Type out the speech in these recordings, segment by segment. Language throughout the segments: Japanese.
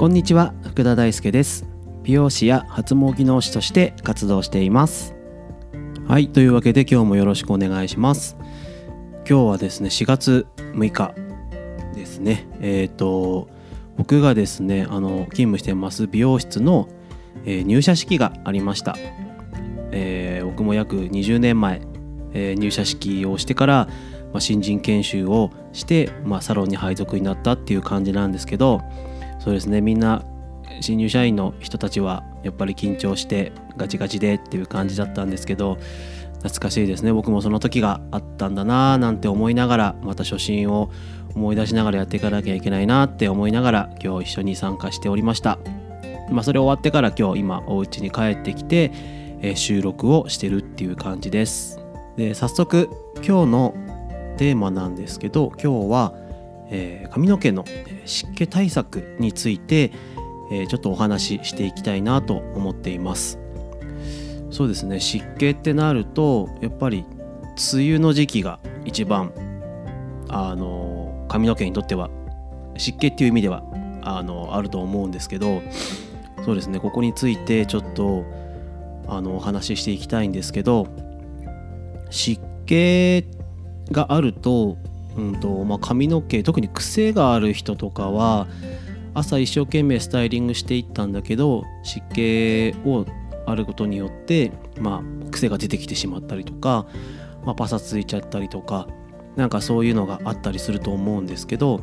こんにちは福田大輔です。美容師や発毛技能士として活動しています。はいというわけで今日もよろしくお願いします。今日はですね4月6日ですね。えっ、ー、と僕がですねあの勤務してます美容室の、えー、入社式がありました、えー、僕も約20年前、え入社式をしてからまあ、新人研修をして、まあ、サロンに配属になったっていう感じなんですけどそうですね。みんな新入社員の人たちはやっぱり緊張してガチガチでっていう感じだったんですけど懐かしいですね。僕もその時があったんだなーなんて思いながらまた初心を思い出しながらやっていかなきゃいけないなって思いながら今日一緒に参加しておりました。まあそれ終わってから今日今お家に帰ってきて、えー、収録をしてるっていう感じです。で早速今日のテーマなんですけど今日は、えー、髪の毛の湿気対策について、えー、ちょっとお話ししていきたいなと思っています。そうですね。湿気ってなるとやっぱり梅雨の時期が一番あの髪の毛にとっては湿気っていう意味ではあのあると思うんですけどそうですね。ここについてちょっとあのお話ししていきたいんですけど湿気があると,、うんとまあ、髪の毛特に癖がある人とかは朝一生懸命スタイリングしていったんだけど湿気をあることによって、まあ、癖が出てきてしまったりとか、まあ、パサついちゃったりとかなんかそういうのがあったりすると思うんですけど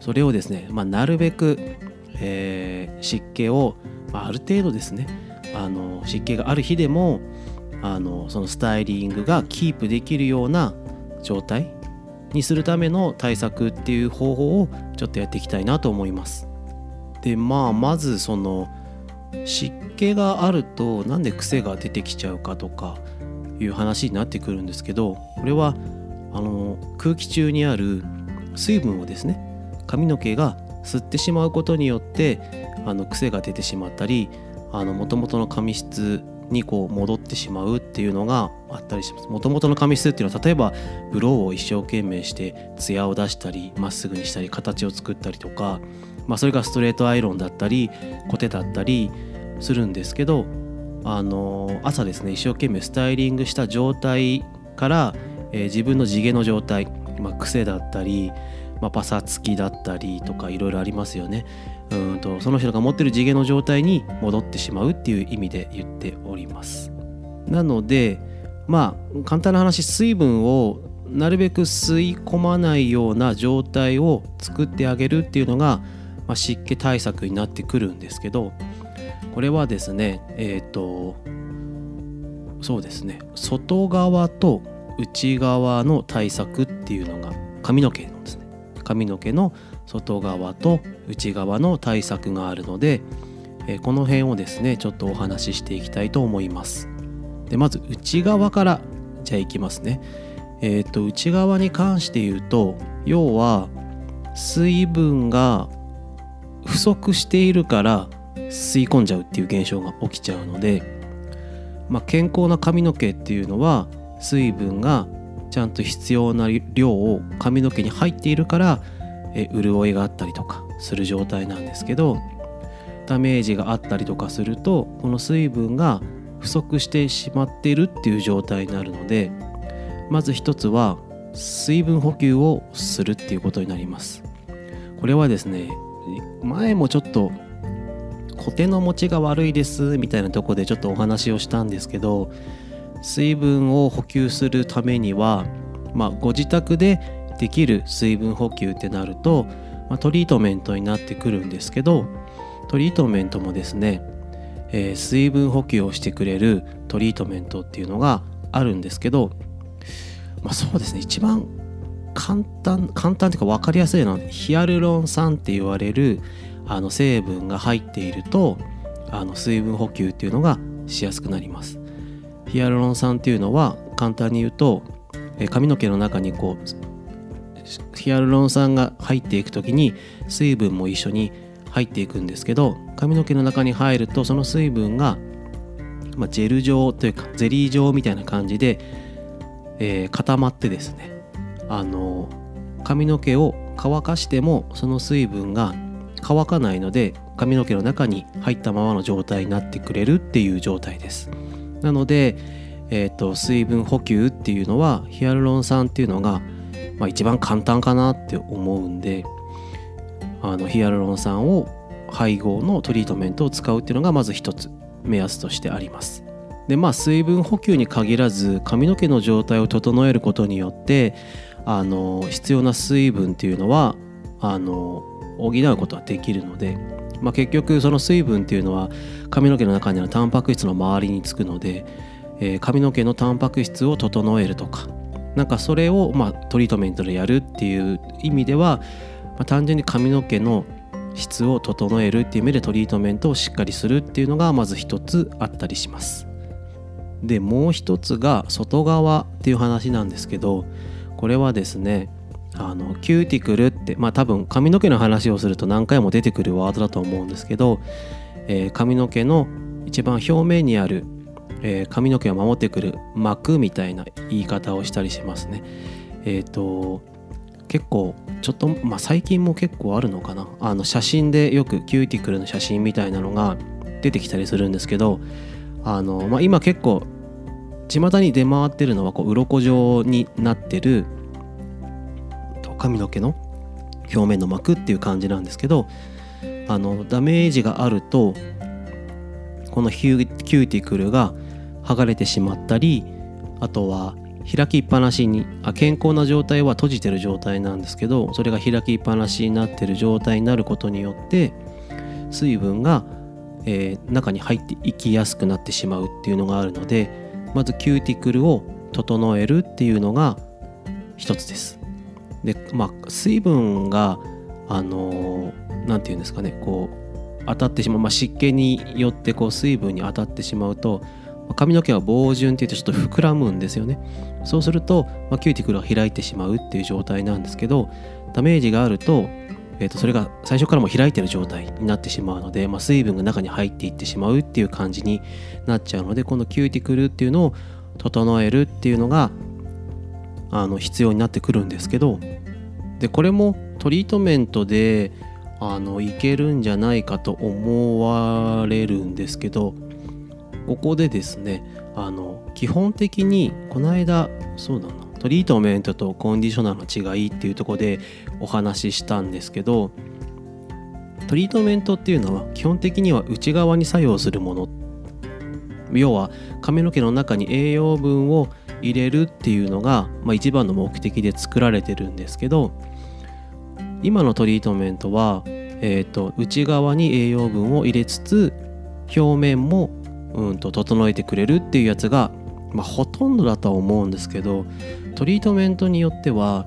それをですね、まあ、なるべく、えー、湿気を、まあ、ある程度ですねあの湿気がある日でもあのそのスタイリングがキープできるような状態にするための対策っていう方法をちょっとやっていきたいなと思います。でまあまずその湿気があるとなんで癖が出てきちゃうかとかいう話になってくるんですけどこれはあの空気中にある水分をですね髪の毛が吸ってしまうことによってあの癖が出てしまったりもともとの髪質にこう戻ってしまうっていうのがあったりします。もともとの髪質っていうのは例えばブローを一生懸命してツヤを出したりまっすぐにしたり形を作ったりとか、まあ、それがストレートアイロンだったりコテだったりするんですけどあの朝ですね一生懸命スタイリングした状態から、えー、自分の地毛の状態、まあ、癖だったり、まあ、パサつきだったりとかいろいろありますよね。うんとその人が持ってる地毛の状態に戻ってしまうっていう意味で言っております。なのでまあ簡単な話水分をなるべく吸い込まないような状態を作ってあげるっていうのが、まあ、湿気対策になってくるんですけどこれはですねえっ、ー、とそうですね外側と内側の対策っていうのが髪の毛のですね髪の毛の外側と内側の対策があるので、えこの辺をですねちょっとお話ししていきたいと思います。でまず内側からじゃあいきますね。えっ、と内側に関して言うと要は水分が不足しているから吸い込んじゃうっていう現象が起きちゃうので、まあ、健康な髪の毛っていうのは水分がちゃんと必要な量を髪の毛に入っているからえ潤いがあったりとかする状態なんですけどダメージがあったりとかするとこの水分が不足してしまっているっていう状態になるのでまず一つは水分補給をするっていうことになります。これはですね前もちょっとコテの持ちが悪いですみたいなとこでちょっとお話をしたんですけど水分を補給するためには、まあ、ご自宅でできる水分補給ってなると、まあ、トリートメントになってくるんですけどトリートメントもですね、えー、水分補給をしてくれるトリートメントっていうのがあるんですけど、まあ、そうですね一番簡単簡単というか分かりやすいのはヒアルロン酸って言われるあの成分が入っているとあの水分補給っていうのがしやすくなります。ヒアルロン酸っていうのは簡単に言うと髪の毛の中にこうヒアルロン酸が入っていく時に水分も一緒に入っていくんですけど髪の毛の中に入るとその水分が、まあ、ジェル状というかゼリー状みたいな感じで、えー、固まってですねあの髪の毛を乾かしてもその水分が乾かないので髪の毛の中に入ったままの状態になってくれるっていう状態です。なので、えーと、水分補給っていうのはヒアルロン酸っていうのが、まあ、一番簡単かなって思うんであのヒアルロン酸を配合のトリートメントを使うっていうのがまず一つ目安としてあります。でまあ水分補給に限らず髪の毛の状態を整えることによってあの必要な水分っていうのはあの補うことができるので、まあ、結局その水分っていうのは髪の毛の中にあるタンパク質の周りにつくので、えー、髪の毛のタンパク質を整えるとかなんかそれをまあトリートメントでやるっていう意味では、まあ、単純に髪の毛の質を整えるっていう意味でトリートメントをしっかりするっていうのがまず一つあったりします。でもう一つが外側っていう話なんですけどこれはですねあのキューティクルってまあ多分髪の毛の話をすると何回も出てくるワードだと思うんですけど、えー、髪の毛の一番表面にある、えー、髪の毛を守ってくる膜みたいな言い方をしたりしますね。えっ、ー、と結構ちょっと、まあ、最近も結構あるのかなあの写真でよくキューティクルの写真みたいなのが出てきたりするんですけどあの、まあ、今結構巷に出回ってるのはこう鱗状になってる髪の毛の表面の膜っていう感じなんですけどあのダメージがあるとこのヒュキューティクルが剥がれてしまったりあとは開きっぱなしにあ健康な状態は閉じてる状態なんですけどそれが開きっぱなしになってる状態になることによって水分が、えー、中に入っていきやすくなってしまうっていうのがあるのでまずキューティクルを整えるっていうのが一つです。でまあ水分があの何て言うんですかねこう当たってしまう、まあ、湿気によってこう水分に当たってしまうと髪の毛は膨潤っていうとちょっと膨らむんですよね。そうすると、まあ、キューティクルが開いてしまうっていう状態なんですけどダメージがあると,、えー、とそれが最初からも開いてる状態になってしまうので、まあ、水分が中に入っていってしまうっていう感じになっちゃうのでこのキューティクルっていうのを整えるっていうのがあの必要になってくるんですけどでこれもトリートメントであのいけるんじゃないかと思われるんですけどここでですねあの基本的にこの間そうだなトリートメントとコンディショナーの違いっていうとこでお話ししたんですけどトリートメントっていうのは基本的には内側に作用するもの。要は髪の毛の中に栄養分を入れるっていうのが、まあ、一番の目的で作られてるんですけど今のトリートメントは、えーと、内側に栄養分を入れつつ表面もうんと整えてくれるっていうやつが、まあ、ほとんどだとは思うんですけどトリートメントによっては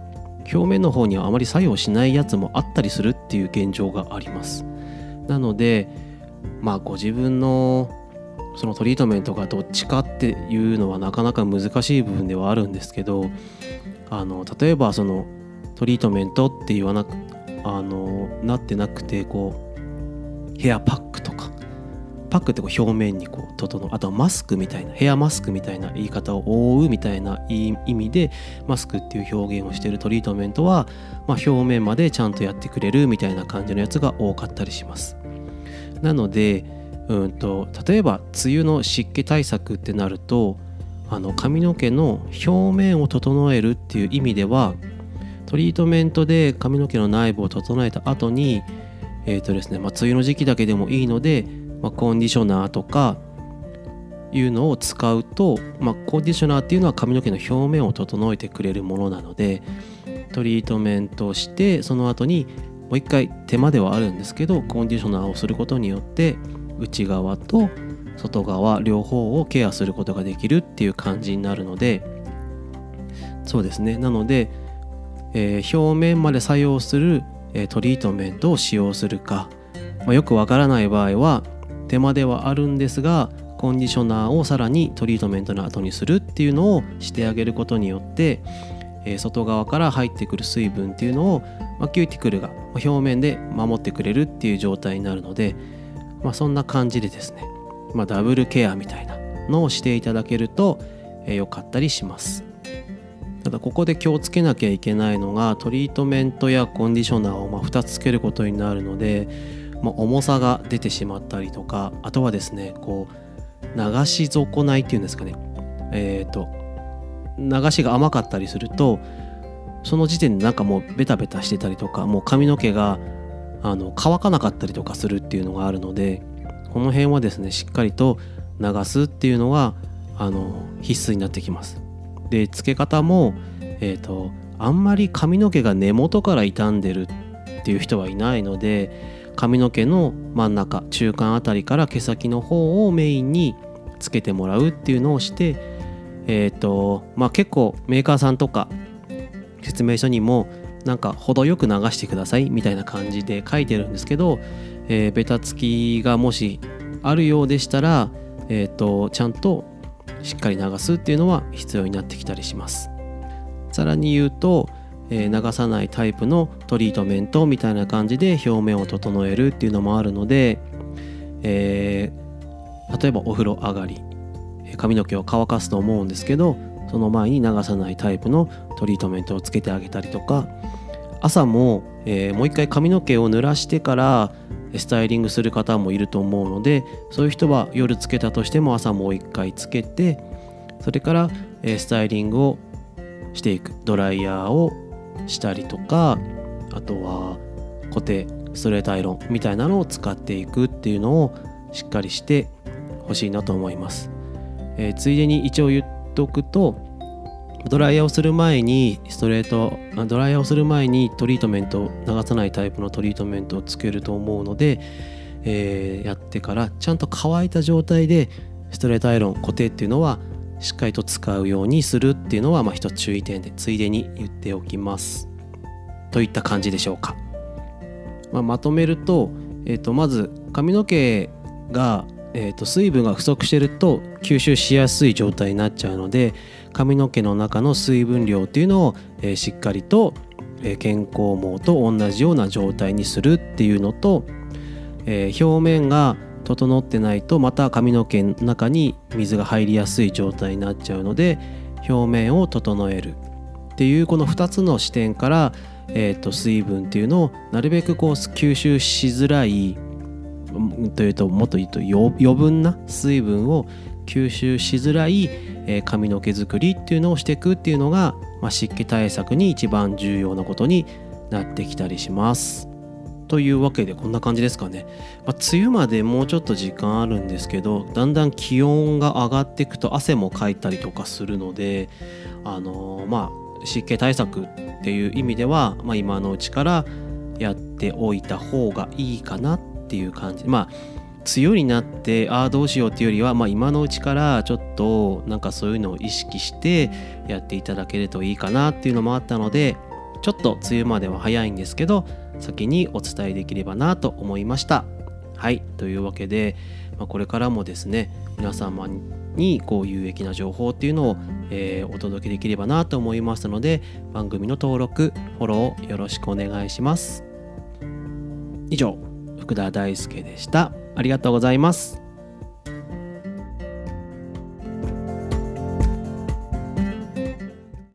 表面の方にはあまり作用しないやつもあったりするっていう現状があります。なのでまあご自分のそのトリートメントがどっちかっていうのはなかなか難しい部分ではあるんですけどあの例えばそのトリートメントって言わなくあのなってなくてこうヘアパックとかパックってこう表面にこう整うあとはマスクみたいなヘアマスクみたいな言い方を覆うみたいな意味でマスクっていう表現をしてるトリートメントは、まあ、表面までちゃんとやってくれるみたいな感じのやつが多かったりします。なのでうんと例えば梅雨の湿気対策ってなるとあの髪の毛の表面を整えるっていう意味ではトリートメントで髪の毛の内部を整えた後にえーとですねまあ、梅雨の時期だけでもいいので、まあ、コンディショナーとかいうのを使うと、まあ、コンディショナーっていうのは髪の毛の表面を整えてくれるものなのでトリートメントをしてその後にもう一回手間ではあるんですけどコンディショナーをすることによって内側と外側両方をケアすることができるっていう感じになるのでそうですね。なので、えー、表面まで作用する、えー、トリートメントを使用するか、まあ、よくわからない場合は手間ではあるんですがコンディショナーをさらにトリートメントの後にするっていうのをしてあげることによって、えー、外側から入ってくる水分っていうのを、まあ、キューティクルが表面で守ってくれるっていう状態になるのでまあ、そんな感じでですね、ま、ダブルケアみたいなのをしていただけると良、えー、かったりします。ただここで気をつけなきゃいけないのがトリートメントやコンディショナーをま2つつけることになるのでまあ、重さが出てしまったりとかあとはですねこう流し損ないっていうんですかねえっ、ー、と流しが甘かったりするとその時点でなんかもうベタベタしてたりとかもう髪の毛があの乾かなかったりとかするっていうのがあるのでこの辺はですねしっかりと流すっていうのがあの必須になってきます。で付け方も、えーと、あんまり髪の毛が根元から傷んでるっていう人はいないので髪の毛の真ん中中間あたりから毛先の方をメインにつけてもらうっていうのをしてえっ、ー、とまあ結構メーカーさんとか説明書にもなんか程よく流してくださいみたいな感じで書いてるんですけど、えー、ベタつきがもしあるようでしたら、えーと、ちゃんとしっかり流すっていうのは必要になってきたりします。さらに言うと、え、流さないタイプのトリートメントみたいな感じで表面を整えるっていうのもあるので、えー、例えばお風呂上がり髪の毛を乾かすと思うんですけどその前に流さないタイプのトリートメントをつけてあげたりとか朝も、えー、もう一回髪の毛を濡らしてからスタイリングする方もいると思うのでそういう人は夜つけたとしても朝もう一回つけてそれから、スタイリングをしていく。ドライヤーをしたりとかあとは固定ストレートアイロンみたいなのを使っていくっていうのをしっかりしてほしいなと思います、えー、ついでに一応言っておくとドライヤーをする前にストレートドライヤーをする前にトリートメント流さないタイプのトリートメントをつけると思うので、えー、やってからちゃんと乾いた状態でストレートアイロン固定っていうのはしっかりと使うようにするっていうのはまあ一つ注意点でついでに言っておきます。といった感じでしょうか、まあ、まとめると,、えー、とまず髪の毛がえー、と水分が不足してると吸収しやすい状態になっちゃうので髪の毛の中の水分量っていうのを、えー、しっかりと、えー、健康毛と同じような状態にするっていうのと、えー、表面が整ってないとまた髪の毛の中に水が入りやすい状態になっちゃうので表面を整えるっていうこの2つの視点から、えー、と水分っていうのをなるべくこう吸収しづらいというともっと言うと余分な水分を吸収しづらい、え髪の毛作りっていうのをしていくっていうのが、ま、湿気対策に一番重要なことになってきたりします。というわけでこんな感じですかね。まあ、梅雨までもうちょっと時間あるんですけどだんだん気温が上がっていくと汗もかいたりとかするのであのー、まあ湿気対策っていう意味では、まあ、今のうちからやっておいた方がいいかなっっていう感じ。まあ梅雨になってああどうしようっていうよりは、まあ、今のうちからちょっとなんかそういうのを意識してやっていただけるといいかなっていうのもあったのでちょっと梅雨までは早いんですけど先にお伝えできればなと思いました。はい。というわけで、まあ、これからもですね皆様にこう有益な情報っていうのを、えー、お届けできればなと思いますので番組の登録フォローよろしくお願いします。以上。福田大輔でした。ありがとうございます。